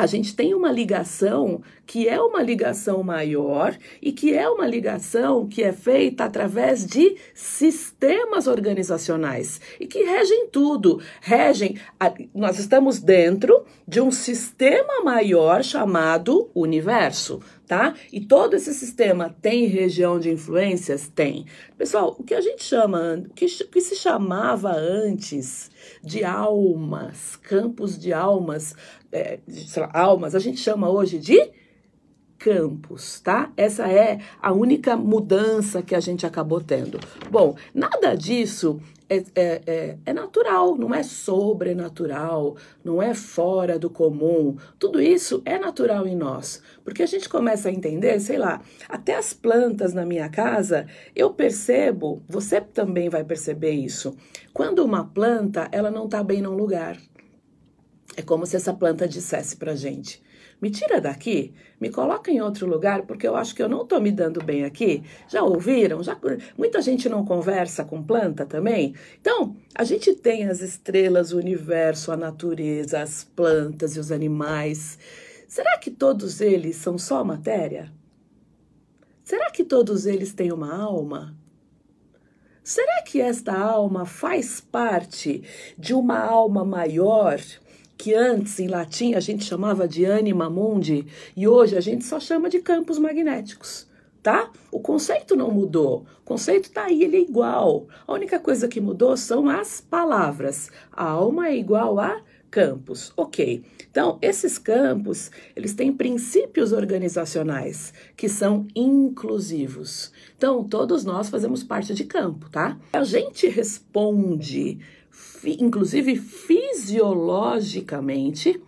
a gente tem uma ligação que é uma ligação maior e que é uma ligação que é feita através de sistemas organizacionais e que regem tudo. Regem, nós estamos dentro de um sistema maior chamado universo tá? E todo esse sistema tem região de influências? Tem. Pessoal, o que a gente chama, o que, que se chamava antes de almas, campos de almas, é, lá, almas, a gente chama hoje de campos, tá? Essa é a única mudança que a gente acabou tendo. Bom, nada disso é, é, é, é, natural, não é sobrenatural, não é fora do comum. Tudo isso é natural em nós, porque a gente começa a entender, sei lá, até as plantas na minha casa, eu percebo, você também vai perceber isso. Quando uma planta, ela não está bem num lugar. É como se essa planta dissesse pra gente: me tira daqui, me coloca em outro lugar, porque eu acho que eu não estou me dando bem aqui. Já ouviram? Já muita gente não conversa com planta também. Então, a gente tem as estrelas, o universo, a natureza, as plantas e os animais. Será que todos eles são só matéria? Será que todos eles têm uma alma? Será que esta alma faz parte de uma alma maior? Que antes em latim a gente chamava de anima mundi e hoje a gente só chama de campos magnéticos, tá? O conceito não mudou, o conceito tá aí, ele é igual. A única coisa que mudou são as palavras. A alma é igual a campos, ok. Então, esses campos, eles têm princípios organizacionais que são inclusivos. Então, todos nós fazemos parte de campo, tá? A gente responde inclusive fisiologicamente,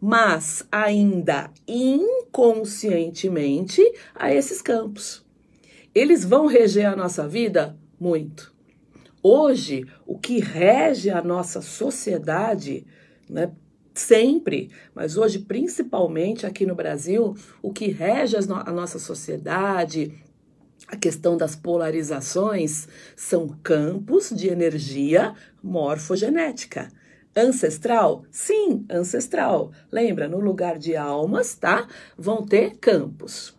mas ainda inconscientemente a esses campos. Eles vão reger a nossa vida muito. Hoje, o que rege a nossa sociedade, né, sempre, mas hoje principalmente aqui no Brasil, o que rege a nossa sociedade, a questão das polarizações são campos de energia morfogenética. Ancestral? Sim, ancestral. Lembra, no lugar de almas, tá? Vão ter campos.